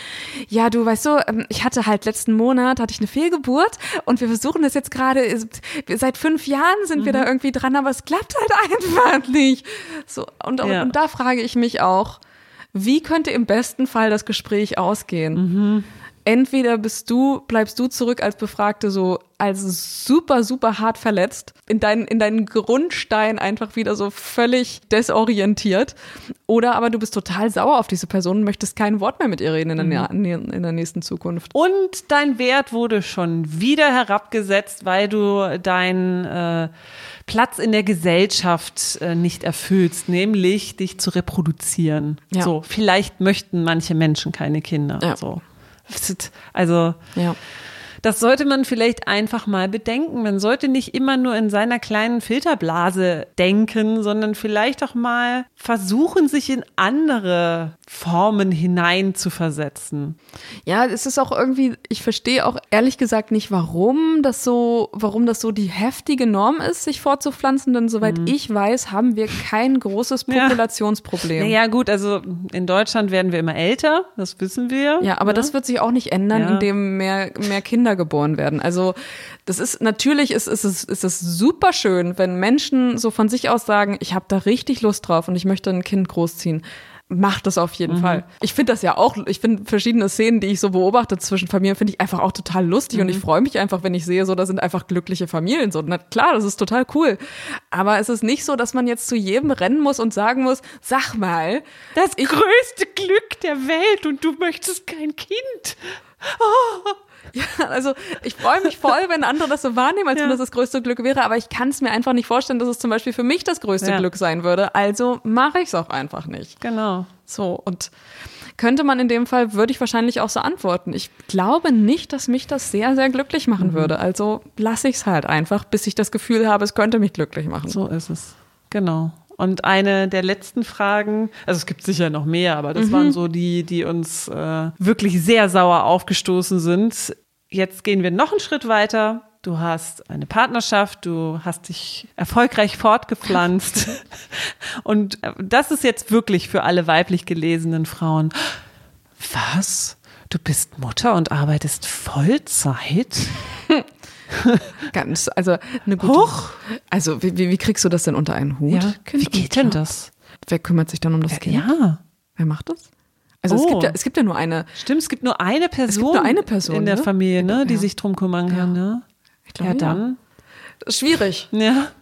ja, du weißt so, ähm, ich hatte halt letzten Monat hatte ich eine Fehlgeburt und wir versuchen das jetzt gerade, seit fünf Jahren sind wir da irgendwie dran, aber es klappt halt *laughs* einfach nicht. So und, Ja. und da frage ich mich auch, wie könnte im besten Fall das Gespräch ausgehen? Entweder bist du, bleibst du zurück als Befragte so als super, super hart verletzt, in deinen, in deinen Grundstein einfach wieder so völlig desorientiert. Oder aber du bist total sauer auf diese Person und möchtest kein Wort mehr mit ihr reden in der, mhm. in der nächsten Zukunft. Und dein Wert wurde schon wieder herabgesetzt, weil du deinen äh, Platz in der Gesellschaft äh, nicht erfüllst, nämlich dich zu reproduzieren. Ja. So, vielleicht möchten manche Menschen keine Kinder. Ja. So. *laughs* Also. Ja. Das sollte man vielleicht einfach mal bedenken. Man sollte nicht immer nur in seiner kleinen Filterblase denken, sondern vielleicht auch mal versuchen, sich in andere Formen hinein zu versetzen. Ja, es ist auch irgendwie, ich verstehe auch ehrlich gesagt nicht, warum das so, warum das so die heftige Norm ist, sich fortzupflanzen, denn soweit mhm. ich weiß, haben wir kein großes *laughs* Populationsproblem. Ja. Naja, gut, also in Deutschland werden wir immer älter, das wissen wir. Ja, aber ja. das wird sich auch nicht ändern, ja. indem mehr, mehr Kinder Kinder geboren werden. Also das ist natürlich ist, ist, ist, ist es super schön, wenn Menschen so von sich aus sagen, ich habe da richtig Lust drauf und ich möchte ein Kind großziehen macht das auf jeden mhm. Fall. Ich finde das ja auch, ich finde verschiedene Szenen, die ich so beobachte zwischen Familien, finde ich einfach auch total lustig mhm. und ich freue mich einfach, wenn ich sehe, so, da sind einfach glückliche Familien. So, na klar, das ist total cool. Aber es ist nicht so, dass man jetzt zu jedem rennen muss und sagen muss, sag mal. Das größte Glück der Welt und du möchtest kein Kind. Oh. Ja, also ich freue mich voll, wenn andere das so wahrnehmen, als ja. wenn das das größte Glück wäre, aber ich kann es mir einfach nicht vorstellen, dass es zum Beispiel für mich das größte ja. Glück sein würde. Also mache ich es auch einfach nicht. Genau. So, und könnte man in dem Fall, würde ich wahrscheinlich auch so antworten. Ich glaube nicht, dass mich das sehr, sehr glücklich machen mhm. würde. Also lasse ich es halt einfach, bis ich das Gefühl habe, es könnte mich glücklich machen. So ist es. Genau. Und eine der letzten Fragen, also es gibt sicher noch mehr, aber das mhm. waren so die, die uns äh, wirklich sehr sauer aufgestoßen sind. Jetzt gehen wir noch einen Schritt weiter. Du hast eine Partnerschaft, du hast dich erfolgreich fortgepflanzt. *laughs* Und das ist jetzt wirklich für alle weiblich gelesenen Frauen. Was? Du bist Mutter und arbeitest Vollzeit? *laughs* *laughs* Ganz, also eine gute. Huch. Also wie, wie, kriegst du das denn unter einen Hut? Ja, wie geht denn das? Wer kümmert sich dann um das Kind? Ja. Wer macht das? Also oh. es, gibt ja, es gibt ja nur eine. Stimmt, es gibt nur eine Person, nur eine Person in der ne? Familie, ne, die ja. sich drum kümmern kann. Ja. Ne? Ich glaube, ja, dann. Das ist schwierig. Ja. *laughs*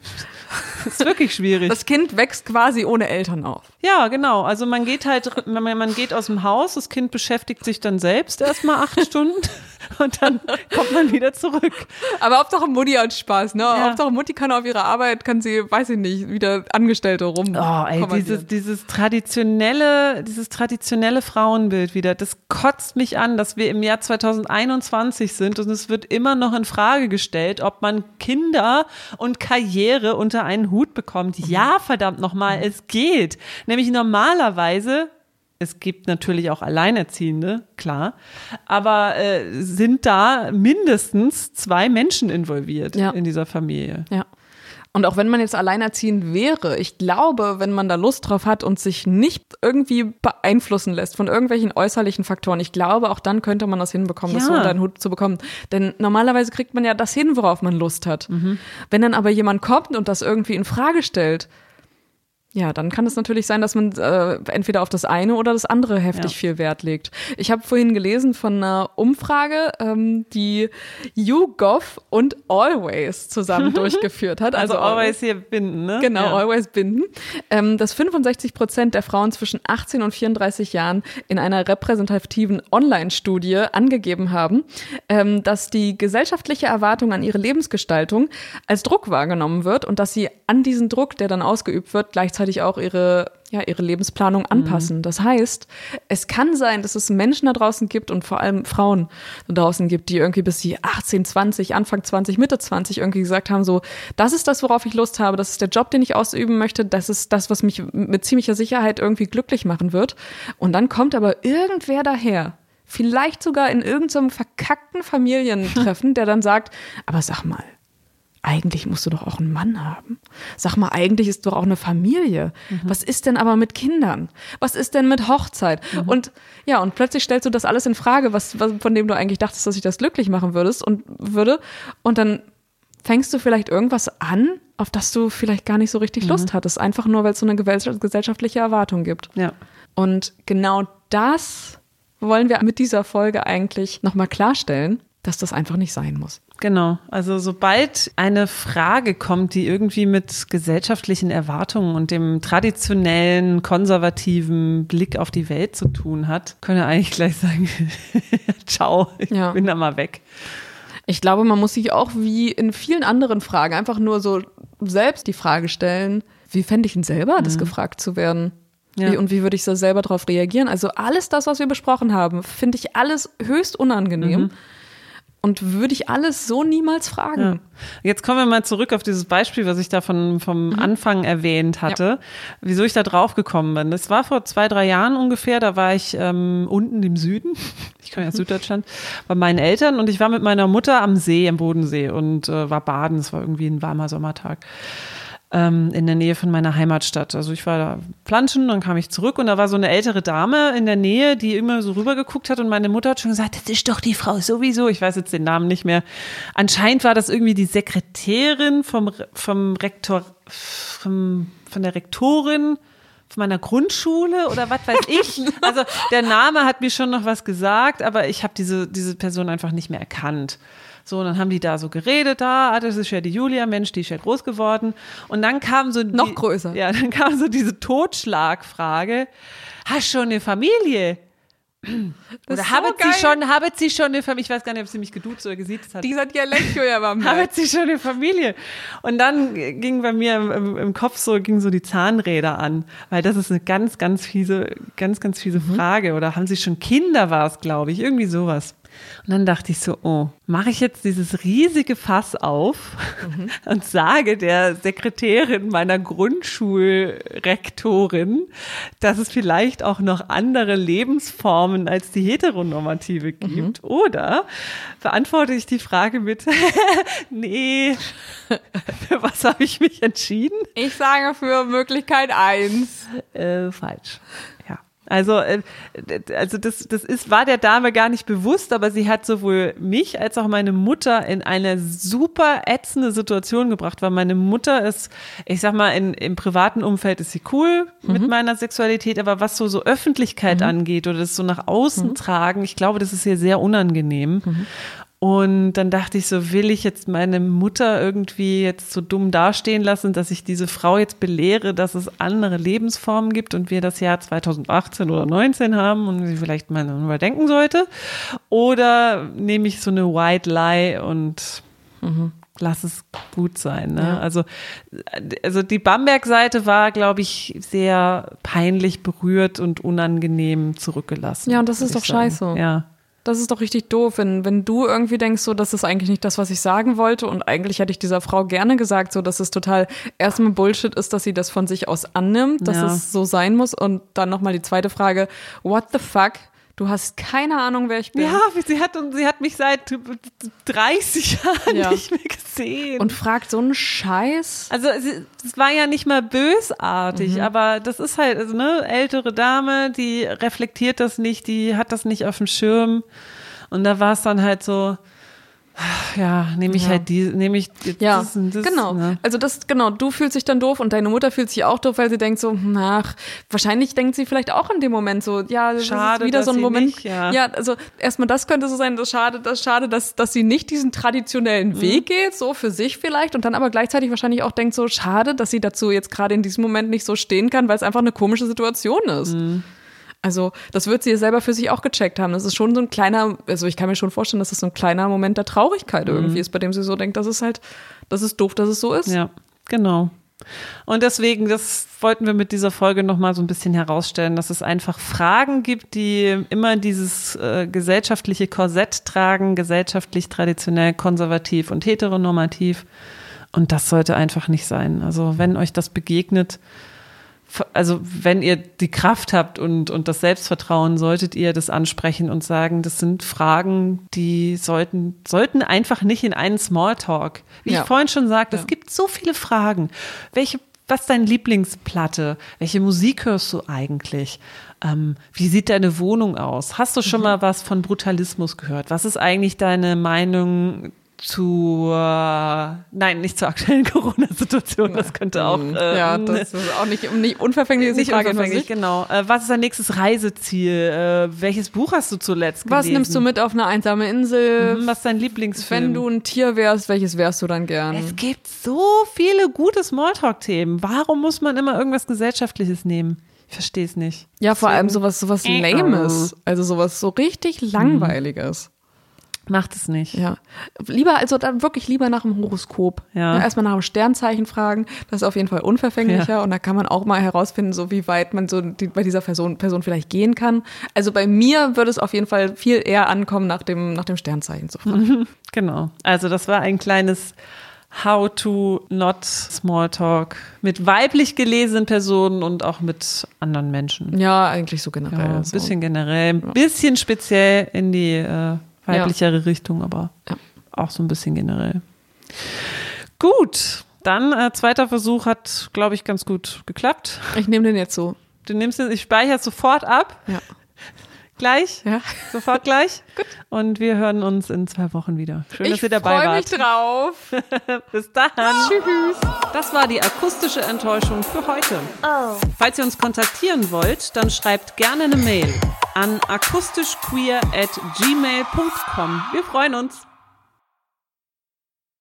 Das ist wirklich schwierig. Das Kind wächst quasi ohne Eltern auf. Ja, genau. Also man geht halt, man geht aus dem Haus, das Kind beschäftigt sich dann selbst erstmal acht *laughs* Stunden und dann kommt man wieder zurück. Aber Hauptsache Mutti hat Spaß, ne? Ja. Hauptsache Mutti kann auf ihre Arbeit, kann sie, weiß ich nicht, wieder Angestellte rum. Oh, ey, dieses, dieses traditionelle, dieses traditionelle Frauenbild wieder, das kotzt mich an, dass wir im Jahr 2021 sind und es wird immer noch in Frage gestellt, ob man Kinder und Karriere unter einen Hut bekommt. Ja, verdammt nochmal, es geht. Nämlich normalerweise es gibt natürlich auch Alleinerziehende, klar, aber äh, sind da mindestens zwei Menschen involviert ja. in dieser Familie. Ja. Und auch wenn man jetzt alleinerziehend wäre, ich glaube, wenn man da Lust drauf hat und sich nicht irgendwie beeinflussen lässt von irgendwelchen äußerlichen Faktoren, ich glaube, auch dann könnte man das hinbekommen, ja. das so unter den Hut zu bekommen. Denn normalerweise kriegt man ja das hin, worauf man Lust hat. Mhm. Wenn dann aber jemand kommt und das irgendwie in Frage stellt, ja, dann kann es natürlich sein, dass man äh, entweder auf das eine oder das andere heftig ja. viel Wert legt. Ich habe vorhin gelesen von einer Umfrage, ähm, die YouGov und Always zusammen *laughs* durchgeführt hat. Also, also Always hier binden, ne? Genau, ja. Always binden. Ähm, dass 65 Prozent der Frauen zwischen 18 und 34 Jahren in einer repräsentativen Online-Studie angegeben haben, ähm, dass die gesellschaftliche Erwartung an ihre Lebensgestaltung als Druck wahrgenommen wird und dass sie an diesen Druck, der dann ausgeübt wird, gleichzeitig gleichzeitig auch ihre, ja, ihre Lebensplanung anpassen. Mhm. Das heißt, es kann sein, dass es Menschen da draußen gibt und vor allem Frauen da draußen gibt, die irgendwie bis sie 18, 20, Anfang 20, Mitte 20 irgendwie gesagt haben, so, das ist das, worauf ich Lust habe, das ist der Job, den ich ausüben möchte, das ist das, was mich mit ziemlicher Sicherheit irgendwie glücklich machen wird. Und dann kommt aber irgendwer daher, vielleicht sogar in irgendeinem verkackten Familientreffen, der dann sagt, aber sag mal, eigentlich musst du doch auch einen Mann haben. Sag mal, eigentlich ist doch auch eine Familie. Mhm. Was ist denn aber mit Kindern? Was ist denn mit Hochzeit? Mhm. Und ja, und plötzlich stellst du das alles in Frage, was, was, von dem du eigentlich dachtest, dass ich das glücklich machen würdest und würde. Und dann fängst du vielleicht irgendwas an, auf das du vielleicht gar nicht so richtig mhm. Lust hattest, einfach nur, weil es so eine gesellschaftliche Erwartung gibt. Ja. Und genau das wollen wir mit dieser Folge eigentlich nochmal klarstellen, dass das einfach nicht sein muss. Genau. Also sobald eine Frage kommt, die irgendwie mit gesellschaftlichen Erwartungen und dem traditionellen, konservativen Blick auf die Welt zu tun hat, können wir eigentlich gleich sagen, *laughs* ciao, ich ja. bin da mal weg. Ich glaube, man muss sich auch wie in vielen anderen Fragen einfach nur so selbst die Frage stellen, wie fände ich denn selber, das mhm. gefragt zu werden? Ja. Wie, und wie würde ich so selber darauf reagieren? Also alles das, was wir besprochen haben, finde ich alles höchst unangenehm. Mhm. Und würde ich alles so niemals fragen. Ja. Jetzt kommen wir mal zurück auf dieses Beispiel, was ich da von, vom mhm. Anfang erwähnt hatte, ja. wieso ich da drauf gekommen bin. Das war vor zwei, drei Jahren ungefähr, da war ich ähm, unten im Süden, *laughs* ich komme ja aus mhm. Süddeutschland, bei meinen Eltern und ich war mit meiner Mutter am See, am Bodensee und äh, war baden, es war irgendwie ein warmer Sommertag ähm, in der Nähe von meiner Heimatstadt. Also ich war da planschen, dann kam ich zurück und da war so eine ältere Dame in der Nähe, die immer so rübergeguckt hat und meine Mutter hat schon gesagt, das ist doch die Frau sowieso. Ich weiß jetzt den Namen nicht mehr. Anscheinend war das irgendwie die Sekretärin vom, vom Rektor, vom, von der Rektorin von meiner Grundschule oder was weiß ich. *laughs* Also der Name hat mir schon noch was gesagt, aber ich habe diese, diese Person einfach nicht mehr erkannt. So, und dann haben die da so geredet, da, ah, das ist ja die Julia, Mensch, die ist ja groß geworden. Und dann kam so die, noch größer. Ja, dann kam so diese Totschlagfrage: Hast du schon eine Familie? Das oder haben so sie schon, haben sie schon eine Familie? Ich weiß gar nicht, ob sie mich geduzt oder gesiezt hat. Dieser Dialekt, ja, war *laughs* Haben sie schon eine Familie? Und dann ging bei mir im, im, Kopf so, ging so die Zahnräder an, weil das ist eine ganz, ganz fiese, ganz, ganz fiese mhm. Frage. Oder haben sie schon Kinder, war es, glaube ich, irgendwie sowas. Und dann dachte ich so, oh, mache ich jetzt dieses riesige Fass auf mhm. *laughs* und sage der Sekretärin meiner Grundschulrektorin, dass es vielleicht auch noch andere Lebensformen als die heteronormative gibt. Mhm. Oder beantworte ich die Frage mit, *laughs* nee, *laughs* für was habe ich mich entschieden? Ich sage für Möglichkeit eins. Äh, falsch. Also, äh, also das, das ist, war der Dame gar nicht bewusst, aber sie hat sowohl mich als auch meine Mutter in eine super ätzende Situation gebracht, weil meine Mutter ist, ich sag mal, in, im privaten Umfeld ist sie cool mhm. mit meiner Sexualität, aber was so, so Öffentlichkeit mhm. angeht oder das so nach außen mhm. tragen, ich glaube, das ist ihr sehr unangenehm. Und dann dachte ich so, will ich jetzt meine Mutter irgendwie jetzt so dumm dastehen lassen, dass ich diese Frau jetzt belehre, dass es andere Lebensformen gibt und wir das Jahr 2018 oder 19 haben und sie vielleicht mal überdenken sollte? Oder nehme ich so eine White Lie und mhm. lass es gut sein. Ne? Ja. Also, also die Bamberg-Seite war, glaube ich, sehr peinlich berührt und unangenehm zurückgelassen. Ja, und das ist doch sagen. scheiße. Ja. Das ist doch richtig doof, wenn, wenn du irgendwie denkst, so, das ist eigentlich nicht das, was ich sagen wollte und eigentlich hätte ich dieser Frau gerne gesagt, so, dass es total erstmal Bullshit ist, dass sie das von sich aus annimmt, dass ja. es so sein muss und dann nochmal die zweite Frage, what the fuck? Du hast keine Ahnung, wer ich bin. Ja, sie hat, sie hat mich seit 30 Jahren ja. nicht mehr gesehen. Und fragt so einen Scheiß. Also, es war ja nicht mal bösartig, mhm. aber das ist halt, also, ne, ältere Dame, die reflektiert das nicht, die hat das nicht auf dem Schirm. Und da war es dann halt so, ja, nehme ich ja. halt die, nehme ich ja, das, das, genau. Ne? Also das, genau, du fühlst dich dann doof und deine Mutter fühlt sich auch doof, weil sie denkt so, ach, wahrscheinlich denkt sie vielleicht auch in dem Moment so, ja, das schade, ist wieder so ein Moment. Nicht, ja. ja, also erstmal das könnte so sein, das schade, das schade, dass, dass sie nicht diesen traditionellen mhm. Weg geht, so für sich vielleicht und dann aber gleichzeitig wahrscheinlich auch denkt so, schade, dass sie dazu jetzt gerade in diesem Moment nicht so stehen kann, weil es einfach eine komische Situation ist. Mhm. Also das wird sie selber für sich auch gecheckt haben. Das ist schon so ein kleiner, also ich kann mir schon vorstellen, dass das so ein kleiner Moment der Traurigkeit mhm. irgendwie ist, bei dem sie so denkt, das ist halt, das ist doof, dass es so ist. Ja, genau. Und deswegen, das wollten wir mit dieser Folge nochmal so ein bisschen herausstellen, dass es einfach Fragen gibt, die immer dieses äh, gesellschaftliche Korsett tragen, gesellschaftlich traditionell konservativ und heteronormativ. Und das sollte einfach nicht sein. Also wenn euch das begegnet, also wenn ihr die Kraft habt und, und das Selbstvertrauen, solltet ihr das ansprechen und sagen, das sind Fragen, die sollten, sollten einfach nicht in einen Smalltalk. Wie ja. ich vorhin schon sagte, ja. es gibt so viele Fragen. Welche, was ist deine Lieblingsplatte? Welche Musik hörst du eigentlich? Ähm, wie sieht deine Wohnung aus? Hast du schon mhm. mal was von Brutalismus gehört? Was ist eigentlich deine Meinung zur, nein, nicht zur aktuellen *laughs* Corona-Situation. Das könnte auch. Äh, ja, das ist auch nicht, nicht unverfänglich. Nicht Frage unverfänglich, genau. Äh, was ist dein nächstes Reiseziel? Äh, welches Buch hast du zuletzt gelesen? Was nimmst du mit auf eine einsame Insel? Mhm, was ist dein Lieblingsfilm? Wenn du ein Tier wärst, welches wärst du dann gern? Es gibt so viele gute Smalltalk-Themen. Warum muss man immer irgendwas Gesellschaftliches nehmen? Ich verstehe es nicht. Ja, vor allem sowas, sowas Lames. Also sowas so richtig Langweiliges. Macht es nicht. Ja. Lieber, also dann wirklich lieber nach dem Horoskop. Ja. ja erstmal nach dem Sternzeichen fragen. Das ist auf jeden Fall unverfänglicher. Ja. Und da kann man auch mal herausfinden, so wie weit man so die, bei dieser Person, Person vielleicht gehen kann. Also bei mir würde es auf jeden Fall viel eher ankommen, nach dem, nach dem Sternzeichen zu fragen. *laughs* Genau. Also das war ein kleines How to not small talk mit weiblich gelesenen Personen und auch mit anderen Menschen. Ja, eigentlich so generell. Ja, ein bisschen so. generell, ein bisschen speziell in die äh, weiblichere ja. Richtung, aber ja. auch so ein bisschen generell. Gut, dann äh, zweiter Versuch hat, glaube ich, ganz gut geklappt. Ich nehme den jetzt so. Du nimmst den, ich speichere sofort ab. Ja. Gleich? Ja. Sofort gleich? *laughs* Gut. Und wir hören uns in zwei Wochen wieder. Schön, ich dass ihr dabei wart. Ich freue mich drauf. *laughs* Bis dann. *laughs* Tschüss. Das war die akustische Enttäuschung für heute. Oh. Falls ihr uns kontaktieren wollt, dann schreibt gerne eine Mail an akustischqueer at gmail.com. Wir freuen uns.